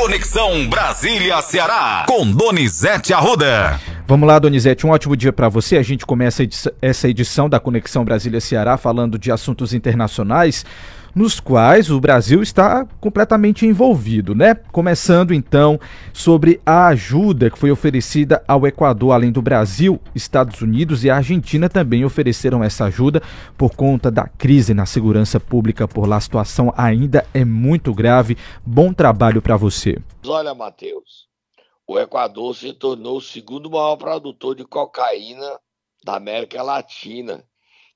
Conexão Brasília-Ceará, com Donizete Arruda. Vamos lá, Donizete, um ótimo dia para você. A gente começa essa edição da Conexão Brasília-Ceará falando de assuntos internacionais nos quais o Brasil está completamente envolvido, né? Começando então sobre a ajuda que foi oferecida ao Equador, além do Brasil, Estados Unidos e a Argentina também ofereceram essa ajuda por conta da crise na segurança pública por lá. A situação ainda é muito grave. Bom trabalho para você. Olha, Matheus, o Equador se tornou o segundo maior produtor de cocaína da América Latina,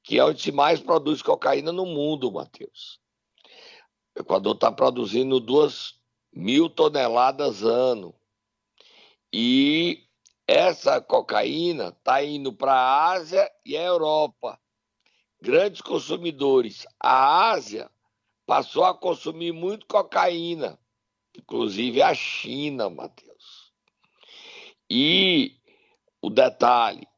que é onde se mais produz cocaína no mundo, Matheus. O Equador está produzindo duas mil toneladas ano. E essa cocaína está indo para a Ásia e a Europa. Grandes consumidores. A Ásia passou a consumir muito cocaína, inclusive a China, Matheus. E o detalhe: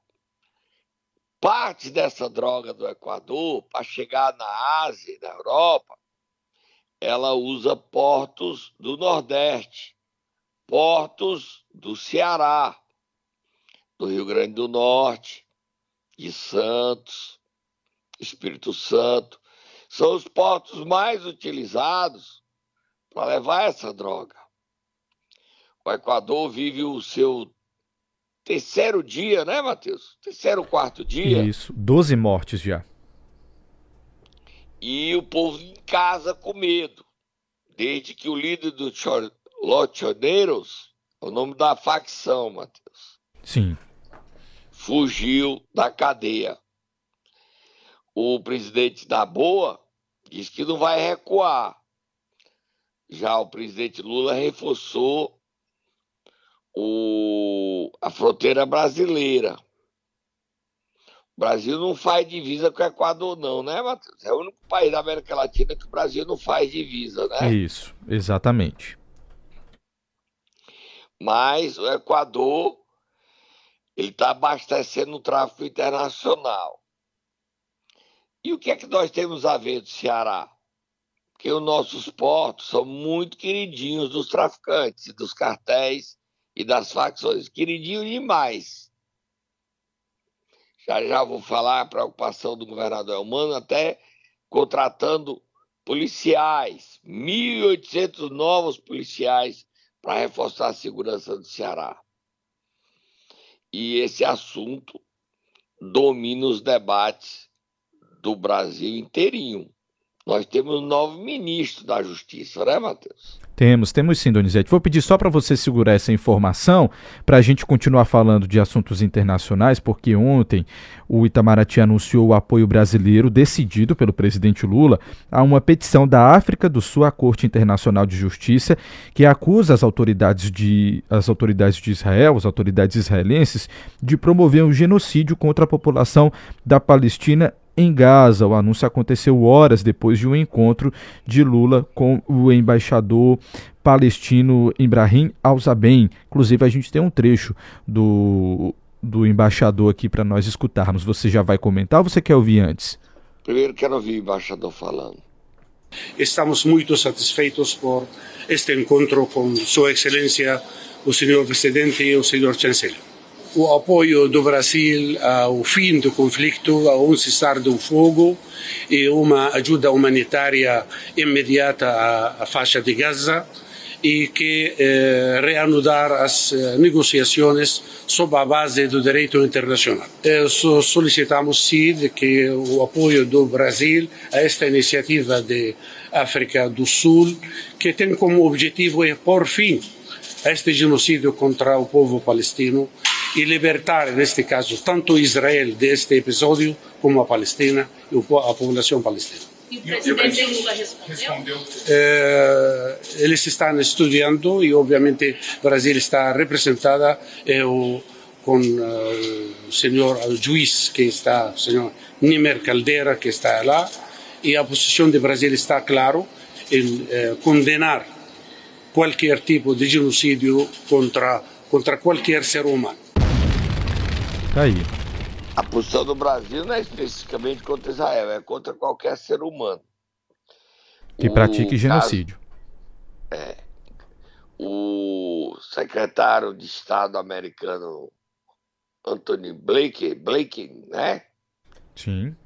parte dessa droga do Equador, para chegar na Ásia e na Europa, ela usa portos do Nordeste, portos do Ceará, do Rio Grande do Norte, de Santos, Espírito Santo. São os portos mais utilizados para levar essa droga. O Equador vive o seu terceiro dia, né, Matheus? Terceiro, quarto dia. Isso, 12 mortes já e o povo em casa com medo. Desde que o líder do Lotioneiros, o nome da facção, Matheus. Sim. Fugiu da cadeia. O presidente da Boa diz que não vai recuar. Já o presidente Lula reforçou o, a fronteira brasileira. O Brasil não faz divisa com o Equador, não, né, Matheus? É o único país da América Latina que o Brasil não faz divisa, né? Isso, exatamente. Mas o Equador ele está abastecendo o tráfico internacional. E o que é que nós temos a ver do Ceará? Que os nossos portos são muito queridinhos dos traficantes, dos cartéis e das facções. Queridinhos demais. Já já vou falar a preocupação do governador Elmano, até contratando policiais, 1.800 novos policiais para reforçar a segurança do Ceará. E esse assunto domina os debates do Brasil inteirinho. Nós temos um novo ministro da Justiça, né, Matheus? Temos, temos sim, Donizete. Vou pedir só para você segurar essa informação para a gente continuar falando de assuntos internacionais, porque ontem o Itamaraty anunciou o apoio brasileiro decidido pelo presidente Lula a uma petição da África do Sul à Corte Internacional de Justiça que acusa as autoridades de, as autoridades de Israel, as autoridades israelenses, de promover um genocídio contra a população da Palestina em Gaza. O anúncio aconteceu horas depois de um encontro de Lula com o embaixador palestino Ibrahim Al-Zaben. Inclusive, a gente tem um trecho do, do embaixador aqui para nós escutarmos. Você já vai comentar ou você quer ouvir antes? Primeiro quero ouvir o embaixador falando. Estamos muito satisfeitos por este encontro com Sua Excelência, o senhor presidente e o senhor chanceler o apoio do Brasil ao fim do conflito, a um cessar do fogo e uma ajuda humanitária imediata à, faixa de Gaza e que eh, reanudar as eh, negociações sob a base do direito internacional. Eh, solicitamos sim que o apoio do Brasil a esta iniciativa de África do Sul, que tem como objetivo é pôr fim a este genocídio contra o povo palestino e libertar, neste caso, tanto Israel deste episódio como a Palestina e a população palestina. E o presidente Lula respondeu? É, eles estão estudando e, obviamente, o Brasil está representada é, o, com uh, o senhor juiz que está, o senhor Nimer Caldeira, que está lá, e a posição do Brasil está claro em eh, condenar qualquer tipo de genocídio contra, contra qualquer ser humano. Tá aí. A posição do Brasil não é especificamente contra Israel, é contra qualquer ser humano. Que o pratique genocídio. Caso, é. O secretário de Estado americano Anthony Blake, Blake, né? Sim.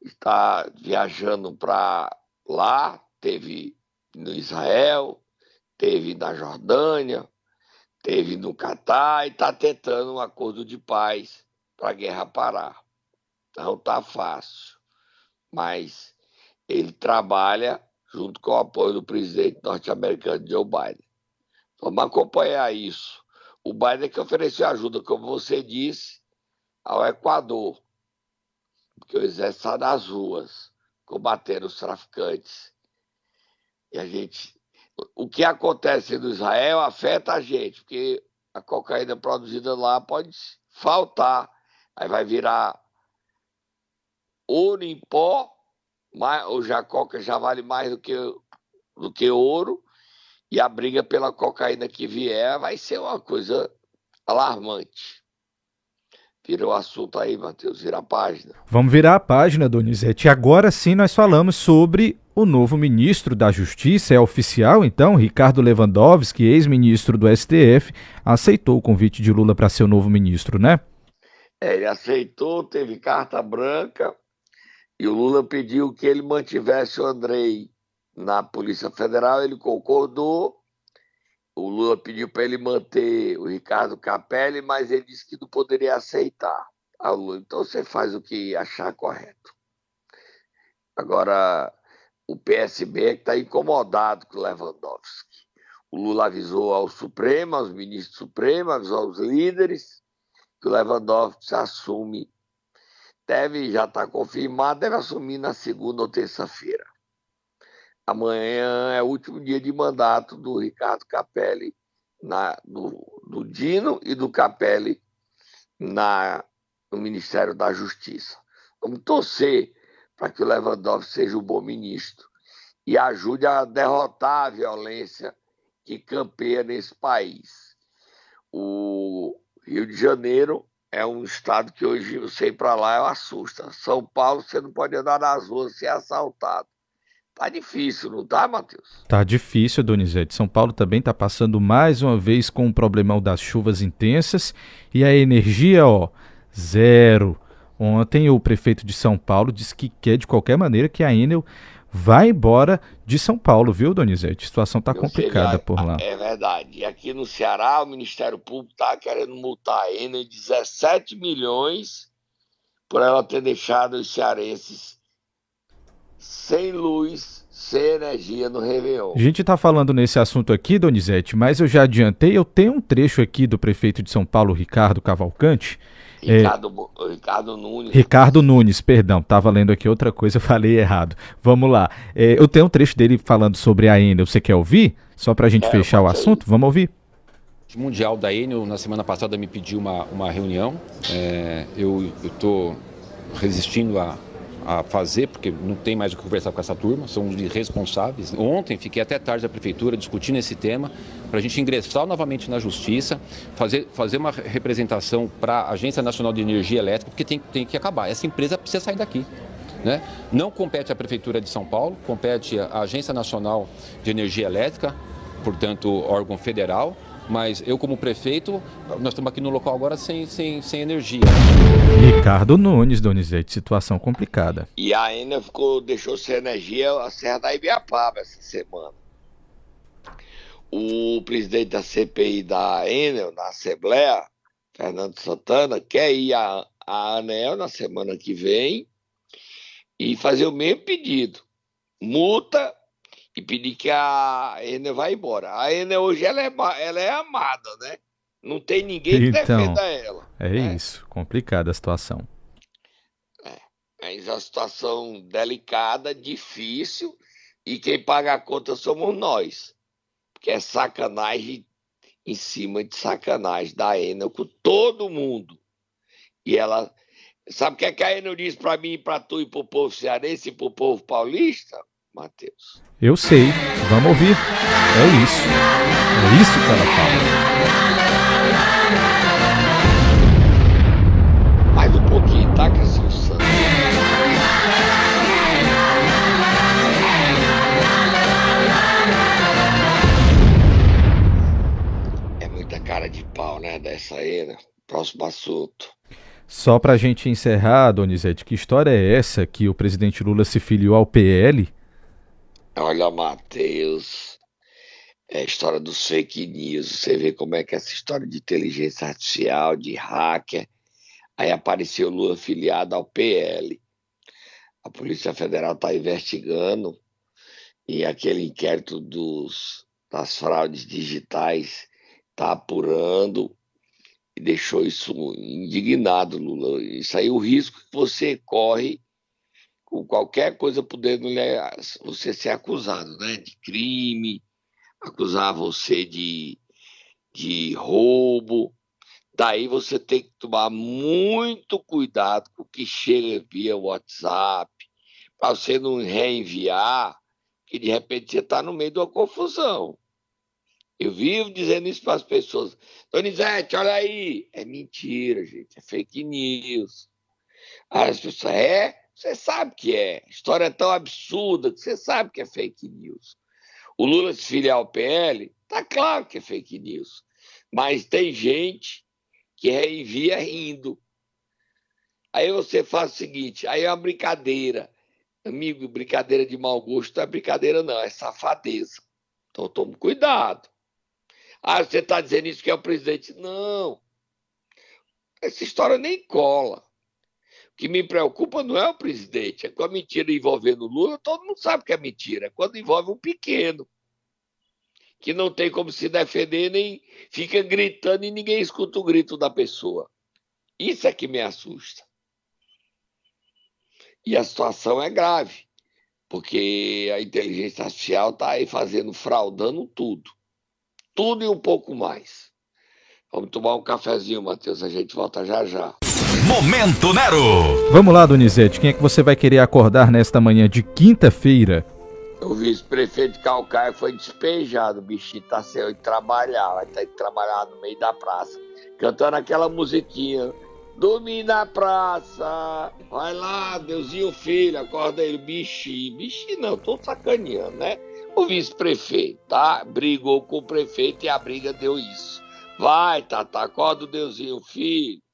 Está viajando para lá, teve no Israel, teve na Jordânia, teve no Catar e está tentando um acordo de paz para a guerra parar. Não está fácil, mas ele trabalha junto com o apoio do presidente norte-americano Joe Biden. Vamos acompanhar isso. O Biden que ofereceu ajuda, como você disse, ao Equador, porque o exército está nas ruas, combatendo os traficantes. E a gente. O que acontece no Israel afeta a gente, porque a cocaína produzida lá pode faltar. Aí vai virar ouro em pó, o já coca já vale mais do que, do que ouro, e a briga pela cocaína que vier vai ser uma coisa alarmante. Vira o assunto aí, Matheus, vira a página. Vamos virar a página, Donizete. Agora sim nós falamos sobre o novo ministro da Justiça. É oficial, então? Ricardo Lewandowski, ex-ministro do STF, aceitou o convite de Lula para ser o novo ministro, né? É, ele aceitou, teve carta branca, e o Lula pediu que ele mantivesse o Andrei na Polícia Federal, ele concordou. O Lula pediu para ele manter o Ricardo Capelli, mas ele disse que não poderia aceitar. Ah, Lula, então você faz o que achar correto. Agora, o PSB está incomodado com o Lewandowski. O Lula avisou ao Supremo, aos ministros Supremos, avisou aos líderes, que o Lewandowski assume, deve, já está confirmado, deve assumir na segunda ou terça-feira. Amanhã é o último dia de mandato do Ricardo Capelli, na, do, do Dino e do Capelli na, no Ministério da Justiça. Vamos torcer para que o Lewandowski seja um bom ministro e ajude a derrotar a violência que campeia nesse país. O Rio de Janeiro é um estado que hoje você ir para lá assusta. São Paulo, você não pode andar nas ruas ser assaltado. Tá difícil, não tá, Matheus? Tá difícil, Donizete. São Paulo também tá passando mais uma vez com o problemão das chuvas intensas e a energia, ó, zero. Ontem o prefeito de São Paulo disse que quer de qualquer maneira que a Enel vá embora de São Paulo, viu, Donizete? A situação tá complicada por lá. É verdade. E aqui no Ceará, o Ministério Público tá querendo multar a Enel 17 milhões por ela ter deixado os cearenses sem luz, sem energia no Réveillon. A gente está falando nesse assunto aqui, Donizete, mas eu já adiantei, eu tenho um trecho aqui do prefeito de São Paulo, Ricardo Cavalcante. Ricardo, é... Ricardo Nunes. Ricardo Nunes, perdão, estava lendo aqui outra coisa, falei errado. Vamos lá. É, eu tenho um trecho dele falando sobre a Enel. Você quer ouvir? Só para a gente é, fechar o assunto? Vamos ouvir. O Mundial da Enel, na semana passada, me pediu uma, uma reunião. É, eu estou resistindo a, a fazer, porque não tem mais o que conversar com essa turma, são os irresponsáveis. Ontem fiquei até tarde na prefeitura discutindo esse tema, para a gente ingressar novamente na justiça, fazer, fazer uma representação para a Agência Nacional de Energia Elétrica, porque tem, tem que acabar. Essa empresa precisa sair daqui. Né? Não compete à Prefeitura de São Paulo, compete à Agência Nacional de Energia Elétrica, portanto, órgão federal, mas eu, como prefeito, nós estamos aqui no local agora sem, sem, sem energia. Ricardo Nunes, Donizete, situação complicada. E a Enel ficou, deixou sem energia a Serra da Ibiapaba essa semana. O presidente da CPI da Enel, na Assembleia, Fernando Santana, quer ir à, à ANEL na semana que vem e fazer o mesmo pedido. Multa e pedir que a Enel vá embora. A Enel hoje ela é, ela é amada, né? Não tem ninguém que então, defenda ela. É né? isso, complicada a situação. É, mas a situação delicada, difícil, e quem paga a conta somos nós. Porque é sacanagem em cima de sacanagem da Enel com todo mundo. E ela. Sabe o que, é que a Enel diz para mim, para tu e para o povo cearense e para o povo paulista? Mateus. Eu sei, vamos ouvir. É isso. É isso que ela fala. Mais um pouquinho, tá, Cassio Santos? É muita legal, né? Dessa aí, né? Próximo assunto. Só para a gente encerrar, Donizete, que história é essa que o presidente Lula se filiou ao PL? Olha, Matheus, é a história dos fake news. Você vê como é que essa história de inteligência artificial, de hacker. Aí apareceu Lula filiado ao PL. A Polícia Federal está investigando e aquele inquérito dos, das fraudes digitais está apurando e deixou isso indignado, Lula. Isso aí é o risco que você corre com qualquer coisa podendo você ser acusado, né? De crime, acusar você de, de roubo. Daí você tem que tomar muito cuidado com o que chega via WhatsApp, para você não reenviar, que de repente você está no meio de uma confusão. Eu vivo dizendo isso para as pessoas. Donizete, olha aí. É mentira, gente. É fake news. Aí as pessoas, é? Você sabe que é. História tão absurda que você sabe que é fake news. O Lula se filiar ao PL, tá claro que é fake news. Mas tem gente que reenvia rindo. Aí você faz o seguinte, aí é uma brincadeira. Amigo, brincadeira de mau gosto não é brincadeira não, é safadeza. Então tome cuidado. Ah, você está dizendo isso que é o presidente. Não. Essa história nem cola. O que me preocupa não é o presidente, é com a mentira envolvendo Lula, todo mundo sabe que é mentira. Quando envolve um pequeno, que não tem como se defender, nem fica gritando e ninguém escuta o grito da pessoa. Isso é que me assusta. E a situação é grave, porque a inteligência artificial está aí fazendo, fraudando tudo tudo e um pouco mais. Vamos tomar um cafezinho, Matheus, a gente volta já já. Momento Nero! Vamos lá, Donizete, quem é que você vai querer acordar nesta manhã de quinta-feira? O vice-prefeito de Calcaia foi despejado, o bichinho tá sem trabalhar, vai ter que trabalhar no meio da praça, cantando aquela musiquinha. Dormir na praça, vai lá, Deusinho filho, acorda ele, bichinho, bichinho não, tô sacaneando, né? O vice-prefeito, tá? Brigou com o prefeito e a briga deu isso. Vai, Tata, acorda o Deusinho, filho.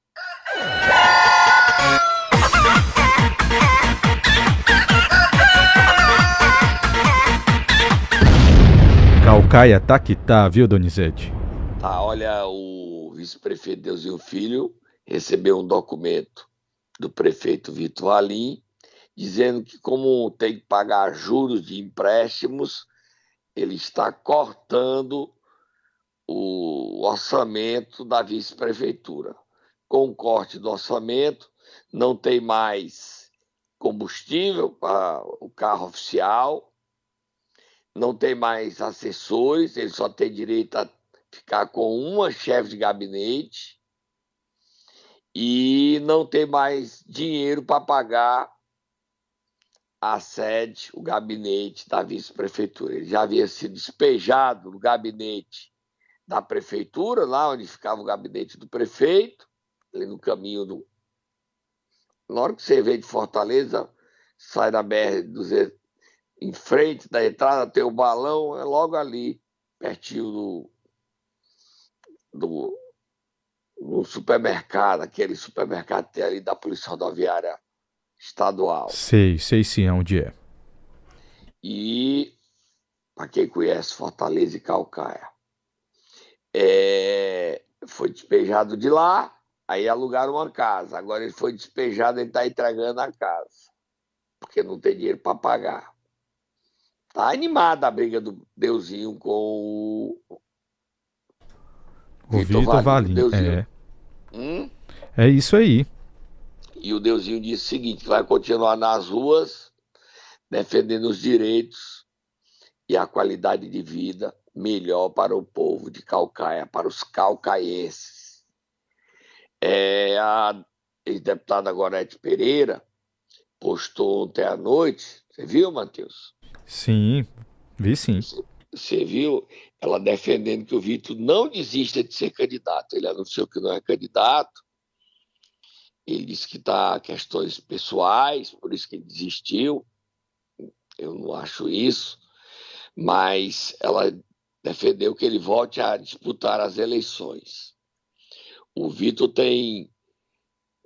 Calcaia tá que tá, viu, Donizete? Tá, olha, o vice-prefeito Deusinho Filho recebeu um documento do prefeito Vitor Valim dizendo que como tem que pagar juros de empréstimos, ele está cortando o orçamento da vice-prefeitura. Com o corte do orçamento, não tem mais combustível para o carro oficial, não tem mais assessores, ele só tem direito a ficar com uma chefe de gabinete e não tem mais dinheiro para pagar a sede, o gabinete da vice-prefeitura. Ele já havia sido despejado do gabinete da prefeitura, lá onde ficava o gabinete do prefeito, no caminho do. Na hora que você vem de Fortaleza, sai da BR-200, em frente da entrada tem o balão, é logo ali, pertinho do, do, do supermercado, aquele supermercado que tem ali da Polícia Rodoviária estadual. Sei, sei sim onde é. E para quem conhece Fortaleza e Calcaia, é, foi despejado de lá, aí alugaram uma casa. Agora ele foi despejado, ele está entregando a casa, porque não tem dinheiro para pagar. Tá animada a briga do Deusinho com o. O Vitor, Vitor Valim. É. Hum? é isso aí. E o Deusinho disse o seguinte: vai continuar nas ruas defendendo os direitos e a qualidade de vida melhor para o povo de Calcaia, para os calcaienses. É, a ex-deputada Gorete Pereira postou ontem à noite, você viu, Matheus? Sim, vi sim. Você viu ela defendendo que o Vitor não desista de ser candidato. Ele anunciou que não é candidato ele disse que está questões pessoais, por isso que ele desistiu. Eu não acho isso, mas ela defendeu que ele volte a disputar as eleições. O Vitor tem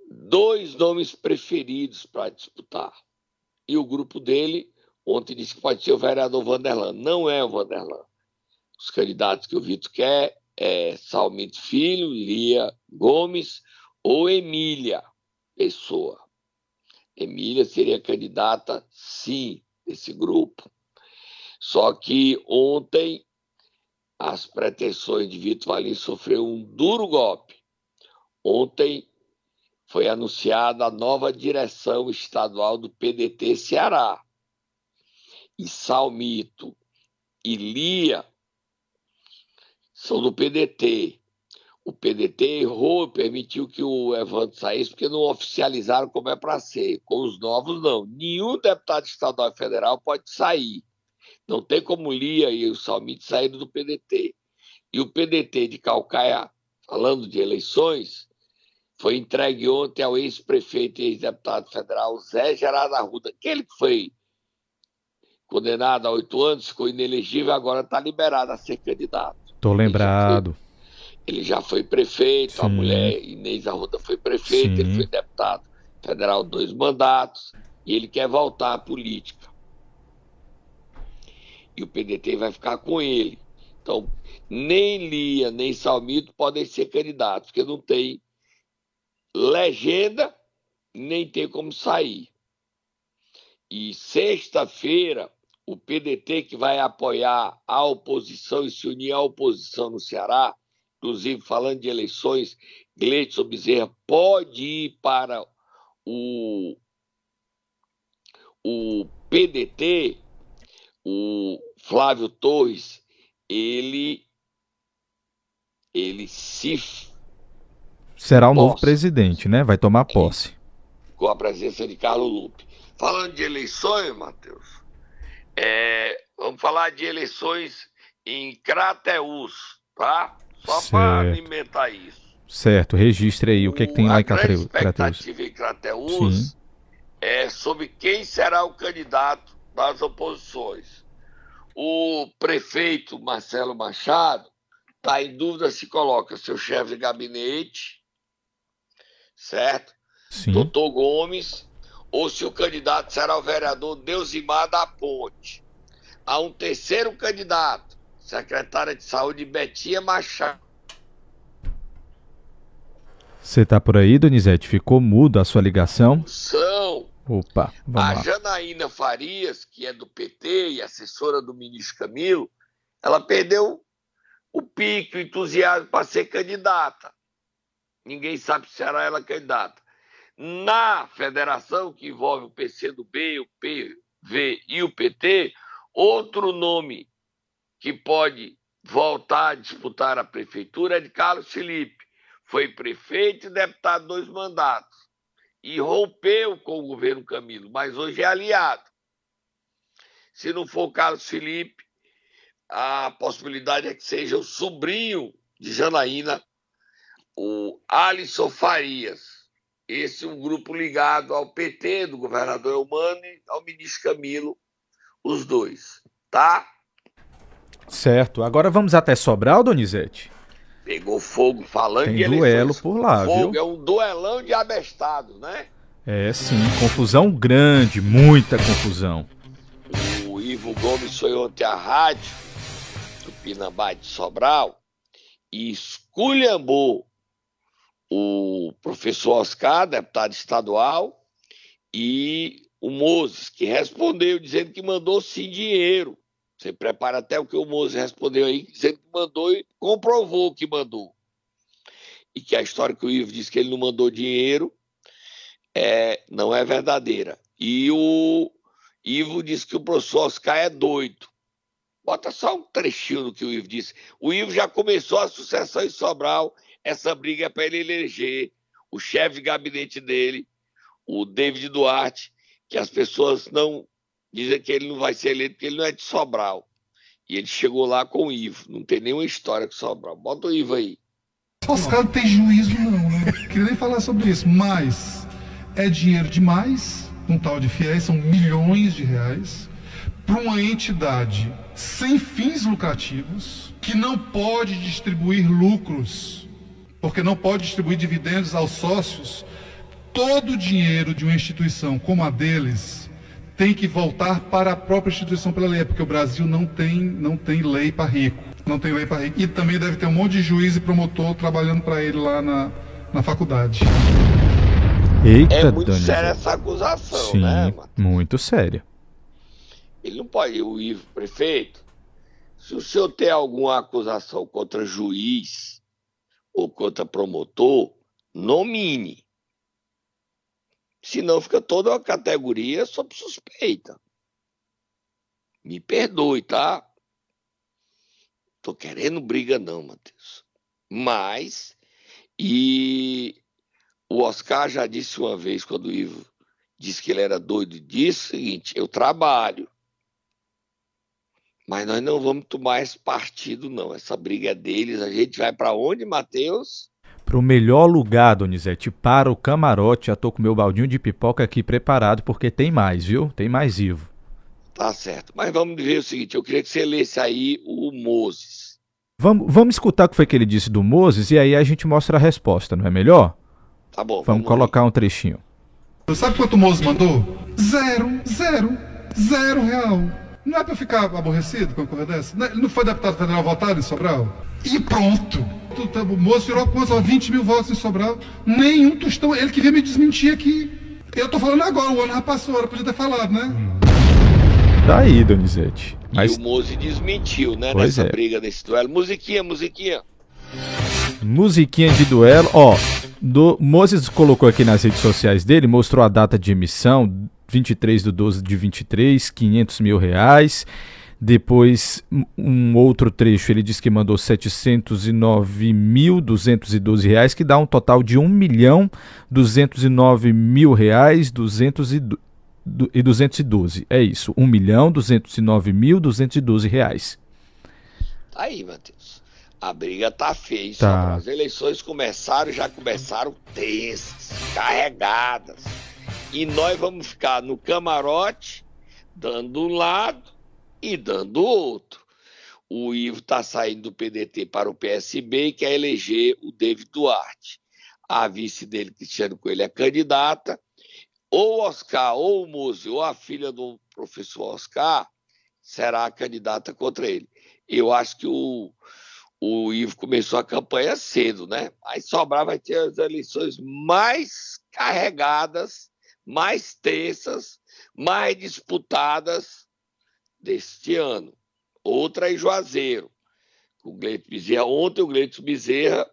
dois nomes preferidos para disputar. E o grupo dele ontem disse que pode ser o vereador Vanderlan. Não é o Vanderlan. Os candidatos que o Vitor quer é Salmito Filho, Lia Gomes ou Emília Pessoa. Emília seria candidata, sim, desse grupo. Só que ontem as pretensões de Vitor Valim sofreu um duro golpe. Ontem foi anunciada a nova direção estadual do PDT Ceará. E Salmito e Lia são do PDT. O PDT errou e permitiu que o Evandro saísse porque não oficializaram como é para ser. Com os novos, não. Nenhum deputado estadual e federal pode sair. Não tem como Lia e o Salmito saírem do PDT. E o PDT de Calcaia, falando de eleições, foi entregue ontem ao ex-prefeito e ex-deputado federal Zé Gerardo Arruda, aquele que foi condenado a oito anos, ficou inelegível, agora está liberado a ser candidato. Estou lembrado. Ele já foi, ele já foi prefeito, Sim. a mulher Inês Arruda foi prefeito, ele foi deputado federal dois mandatos, e ele quer voltar à política. E o PDT vai ficar com ele. Então, nem Lia, nem Salmito podem ser candidatos, porque não tem legenda, nem tem como sair. E sexta-feira, o PDT, que vai apoiar a oposição e se unir à oposição no Ceará, inclusive falando de eleições, Gleidson Bezerra pode ir para o, o PDT, o Flávio Torres, ele, ele se será o posse. novo presidente, né? Vai tomar posse. Com a presença de Carlos Lupe. Falando de eleições, Matheus, é, vamos falar de eleições em Crateus, tá? Só para alimentar isso. Certo, registre aí o, o que, é que tem lá em Crateus. A expectativa em Crateus é sobre quem será o candidato das oposições. O prefeito Marcelo Machado está em dúvida se coloca seu chefe de gabinete certo? Sim. Doutor Gomes, ou se o candidato será o vereador Deusimar da Ponte. Há um terceiro candidato, secretária de saúde Betinha Machado. Você tá por aí, Donizete? Ficou mudo a sua ligação? São. Opa, vamos a lá. Janaína Farias, que é do PT e assessora do ministro Camilo, ela perdeu o pique, o entusiasmo para ser candidata. Ninguém sabe se será ela candidata. Na federação, que envolve o PCdoB, o PV e o PT, outro nome que pode voltar a disputar a prefeitura é de Carlos Felipe. Foi prefeito e deputado dois mandatos. E rompeu com o governo Camilo, mas hoje é aliado. Se não for Carlos Felipe, a possibilidade é que seja o sobrinho de Janaína o Alisson Farias. Esse é um grupo ligado ao PT do governador Eumano e ao ministro Camilo, os dois, tá? Certo. Agora vamos até Sobral, Donizete? Pegou fogo falando Tem de duelo por lá, fogo viu? É um duelão de abestados, né? É, sim. Confusão grande, muita confusão. O Ivo Gomes foi ontem à rádio do Pinambá de Sobral e esculhambou o professor Oscar, deputado estadual, e o Moses, que respondeu dizendo que mandou sim dinheiro. Você prepara até o que o Moses respondeu aí, dizendo que mandou e comprovou que mandou. E que a história que o Ivo disse que ele não mandou dinheiro é, não é verdadeira. E o Ivo disse que o professor Oscar é doido. Bota só um trechinho do que o Ivo disse. O Ivo já começou a sucessão em Sobral essa briga é para ele eleger o chefe de gabinete dele, o David Duarte, que as pessoas não dizem que ele não vai ser eleito porque ele não é de Sobral. E ele chegou lá com o Ivo. Não tem nenhuma história com Sobral. Bota o Ivo aí. Oscar não tem juízo, não, né? Queria nem falar sobre isso, mas é dinheiro demais, um tal de fiéis, são milhões de reais, para uma entidade sem fins lucrativos, que não pode distribuir lucros porque não pode distribuir dividendos aos sócios. Todo o dinheiro de uma instituição como a deles tem que voltar para a própria instituição pela lei, porque o Brasil não tem, não tem lei para rico. Não tem lei para rico. E também deve ter um monte de juiz e promotor trabalhando para ele lá na, na faculdade. Eita, É muito Donizete. séria essa acusação, Sim, né, mano? muito séria. Ele não pode, o Ivo, prefeito, se o senhor tem alguma acusação contra juiz ou contra promotor, nomine. Senão fica toda uma categoria sob suspeita. Me perdoe, tá? Tô querendo briga não, Matheus. Mas, e o Oscar já disse uma vez, quando o Ivo disse que ele era doido, disse o seguinte, eu trabalho, mas nós não vamos tomar esse partido, não. Essa briga é deles. A gente vai para onde, Matheus? Pro melhor lugar, Donizete, para o camarote. Já tô com meu baldinho de pipoca aqui preparado, porque tem mais, viu? Tem mais Ivo. Tá certo. Mas vamos ver o seguinte: eu queria que você lesse aí o Moses. Vamos, vamos escutar o que foi que ele disse do Moses e aí a gente mostra a resposta, não é melhor? Tá bom. Vamos colocar um trechinho. Sabe quanto o Moço mandou? Zero, zero, zero real. Não é pra eu ficar aborrecido com uma coisa dessa? Não- Ele não foi deputado federal votado em Sobral? E pronto. Tá- O moço tirou quantos? Ó, 20 mil votos em Sobral. Nenhum tostão. Ele que veio me desmentir aqui. Eu tô falando agora, o ano já passou, era podia ter falado, né? Tá aí, Donizete. Mas E o Mose desmentiu, né? Pois nessa é. briga, nesse duelo. Musiquinha, musiquinha. musiquinha de duelo, ó. Do, Moses colocou aqui nas redes sociais dele, mostrou a data de emissão, 23 de 12 de 23, 500 mil reais. Depois, um- outro trecho, ele disse que mandou 709.212 reais, que dá um total de 1 milhão 209 mil reais 200 e, du- du- e 212. É isso, 1 milhão 209 mil 212 reais. Tá aí, Matheus. A briga tá feia. Tá. As eleições começaram, já começaram tensas, carregadas. E nós vamos ficar no camarote, dando um lado e dando outro. O Ivo está saindo do PDT para o PSB e quer eleger o David Duarte. A vice dele, Cristiano Coelho, é candidata. Ou Oscar, ou o Mose, ou a filha do professor Oscar será a candidata contra ele. Eu acho que o, o Ivo começou a campanha cedo, né? Aí Sobral vai ter as eleições mais carregadas, mais tensas, mais disputadas deste ano. Outra em Juazeiro. O Gleito Bezerra, ontem o Gleito Bezerra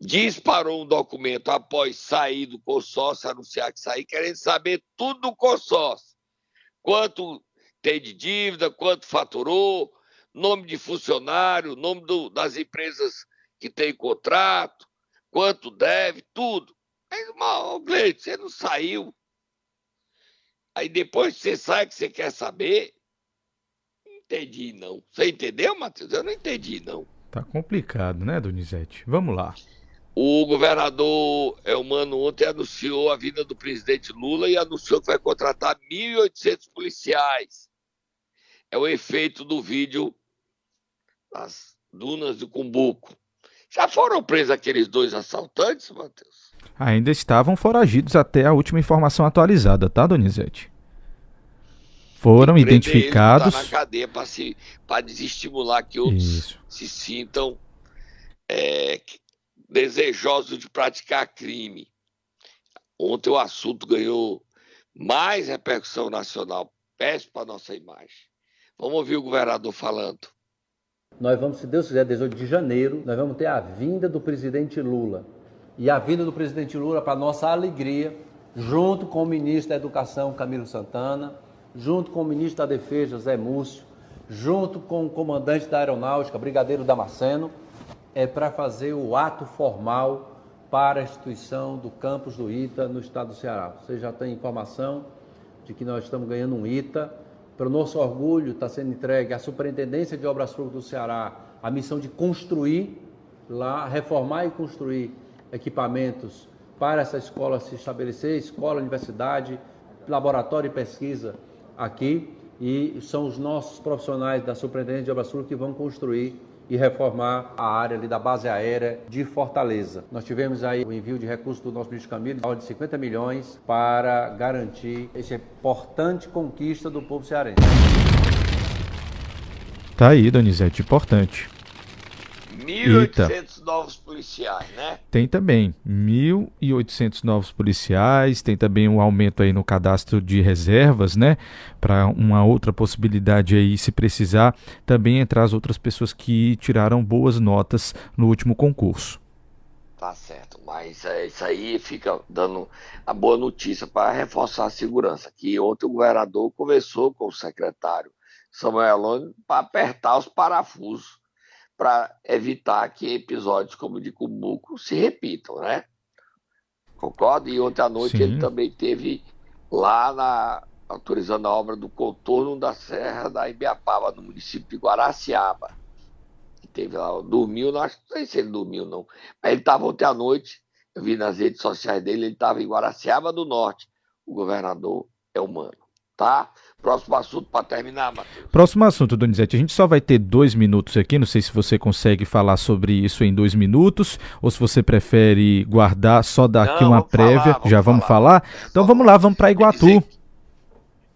disparou um documento após sair do consórcio, anunciar que sair, querendo saber tudo do consórcio. Quanto tem de dívida, quanto faturou, nome de funcionário, nome do- das empresas que tem contrato, quanto deve, tudo. Aí, ô Gleito, você não saiu. Aí depois que você sai que você quer saber, não entendi não. Você entendeu, Matheus? Eu não entendi não. Tá complicado, né, Donizete? Vamos lá. O governador Elmano ontem anunciou a vinda do presidente Lula e anunciou que vai contratar 1.800 policiais. É o efeito do vídeo das dunas do Cumbuco. Já foram presos aqueles dois assaltantes, Matheus? Ainda estavam foragidos até a última informação atualizada, tá, Donizete? Foram eles, identificados. botar na cadeia para desestimular que outros Isso. se sintam é, desejosos de praticar crime. Ontem o assunto ganhou mais repercussão nacional. Péssimo para nossa imagem. Vamos ouvir o governador falando. Nós vamos, se Deus quiser, 18 de janeiro, nós vamos ter a vinda do presidente Lula. E a vinda do presidente Lula, para nossa alegria, junto com o ministro da Educação, Camilo Santana, junto com o ministro da Defesa, Zé Múcio, junto com o comandante da Aeronáutica, Brigadeiro Damasceno, é para fazer o ato formal para a instituição do campus do ITA no estado do Ceará. Você já tem informação de que nós estamos ganhando um ITA. Para o nosso orgulho, está sendo entregue à Superintendência de Obras Públicas do Ceará a missão de construir lá, reformar e construir equipamentos para essa escola se estabelecer, escola, universidade, laboratório e pesquisa aqui. E são os nossos profissionais da Superintendência de Obras Públicas que vão construir e reformar a área ali da base aérea de Fortaleza. Nós tivemos aí o envio de recursos do nosso ministro Camilo, de 50 milhões, para garantir essa importante conquista do povo cearense. Tá aí, Donizete, importante. 1.800 novos policiais, né? Tem também 1.800 novos policiais, tem também um aumento aí no cadastro de reservas, né? Para uma outra possibilidade aí, se precisar, também entrar as outras pessoas que tiraram boas notas no último concurso. Tá certo, mas é, isso aí fica dando a boa notícia para reforçar a segurança. Que ontem o governador conversou com o secretário Samuel Alonso para apertar os parafusos para evitar que episódios como o de Cumbuco se repitam, né? Concorda? E ontem à noite Sim. ele também teve lá na autorizando a obra do contorno da Serra da Ibiapaba, no município de Guaraciaba. Que teve lá, dormiu, não, acho, não sei se ele dormiu, não. Mas ele estava ontem à noite, eu vi nas redes sociais dele, ele estava em Guaraciaba do Norte. O governador é humano, tá? Próximo assunto para terminar, Matheus. Próximo assunto, Donizete. A gente só vai ter dois minutos aqui. Não sei se você consegue falar sobre isso em dois minutos ou se você prefere guardar só daqui Não, uma prévia. Falar, Já vamos falar? falar? Então vamos lá, vamos para Iguatu.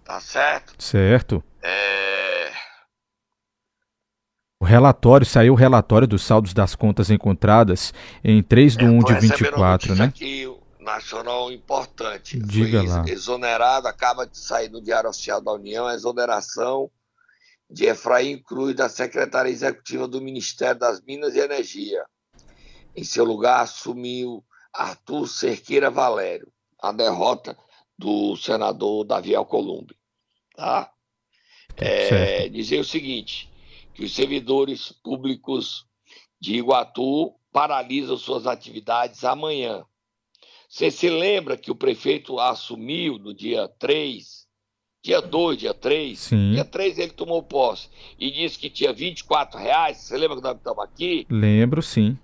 Tá certo? Certo. É... O relatório, saiu o relatório dos saldos das contas encontradas em 3 de 1 de 24, né? Aqui, nacional importante. Diga Foi lá. exonerado, acaba de sair no Diário Oficial da União, a exoneração de Efraim Cruz da Secretaria Executiva do Ministério das Minas e Energia. Em seu lugar assumiu Arthur Cerqueira Valério, a derrota do senador Davi Alcolumbre. Tá? É, dizer o seguinte, que os servidores públicos de Iguatu paralisam suas atividades amanhã, você se lembra que o prefeito assumiu no dia 3, dia 2, dia 3? Sim. Dia 3 ele tomou posse e disse que tinha 24 reais. Você lembra que nós estamos aqui? Lembro, sim.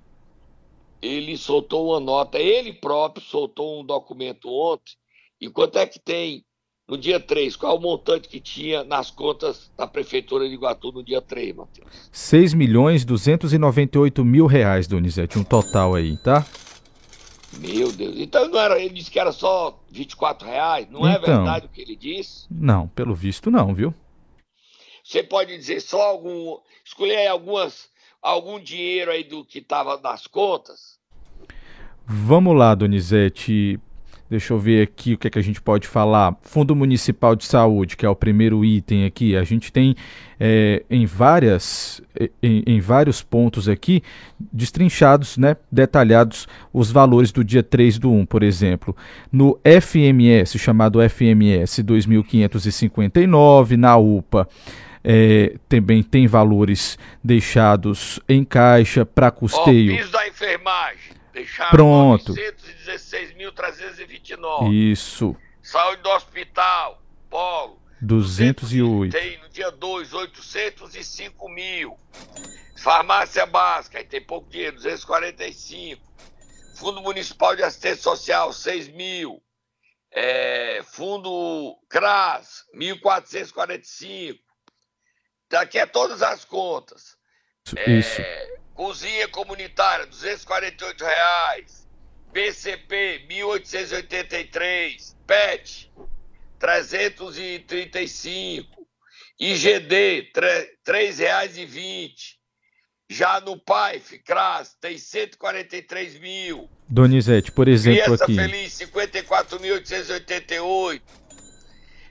Ele soltou uma nota, ele próprio soltou um documento ontem. E quanto é que tem no dia 3? Qual é o montante que tinha nas contas da Prefeitura de Iguatu no dia 3, Matheus? 6 milhões 298 mil reais, Donizete, um total aí, tá? Meu Deus. Então não era, ele disse que era só 24 reais. Não é então, é verdade o que ele disse? Não, pelo visto não, viu? Você pode dizer só algum. Escolher aí algumas, algum dinheiro aí do que estava nas contas? Vamos lá, Donizete. Deixa eu ver aqui o que, é que a gente pode falar. Fundo Municipal de Saúde, que é o primeiro item aqui. A gente tem é, em, várias, em, em, vários pontos aqui destrinchados, né, detalhados os valores do dia 3 do 1, por exemplo. No FMS, chamado FMS 2559, na UPA. É, também tem valores deixados em caixa para custeio. O piso da enfermagem. Deixaram Pronto. 916.329. Isso. Saúde do hospital, Polo. 208. Tem no dia 2, 805 mil. Farmácia básica, aí tem pouco dinheiro, 245. Fundo Municipal de Assistência Social, 6 mil. É, fundo CRAS, 1.445. Daqui é todas as contas. Isso. É, Cozinha comunitária, 248 reais. PCP, 1883. PET, 335. IGD, R$ 3,20. Já no PAIF, CRAS, tem 143 mil. Donizete, por exemplo Criança aqui. Feliz, 54.888.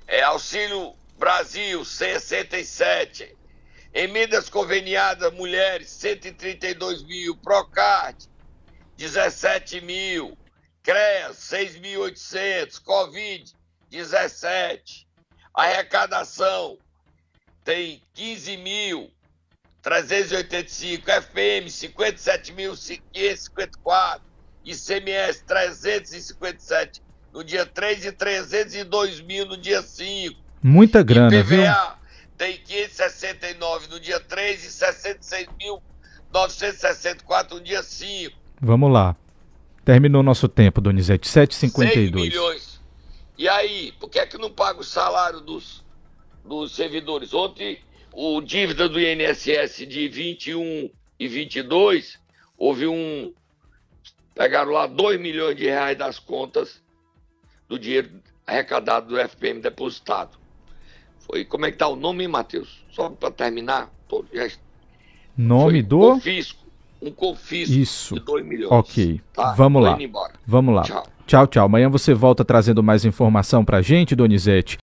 É, Auxílio Brasil, 67. Emendas conveniadas, mulheres, 132 mil. Procard, 17 mil. CREAS, 6.800. Covid, 17. Arrecadação, tem 15 mil. 385, FM 57.554, ICMS 357 no dia 3 e 302 mil no dia 5. Muita grana, IPVA, viu? Tem 569 no dia 3 e 66.964 no dia 5. Vamos lá. Terminou nosso tempo, Donizete. 7,52. milhões. E aí, por que é que não paga o salário dos, dos servidores? Ontem, o dívida do INSS de 21 2022, houve um. Pegaram lá 2 milhões de reais das contas do dinheiro arrecadado do FPM depositado. Foi, como é que tá o nome, Matheus? Só para terminar. Tô, já, nome do? Confisco. Um confisco Isso. de 2 milhões. Ok. Tá? Vamos lá. indo embora. Vamos lá. Tchau. Tchau, tchau. Amanhã você volta trazendo mais informação pra gente, Donizete.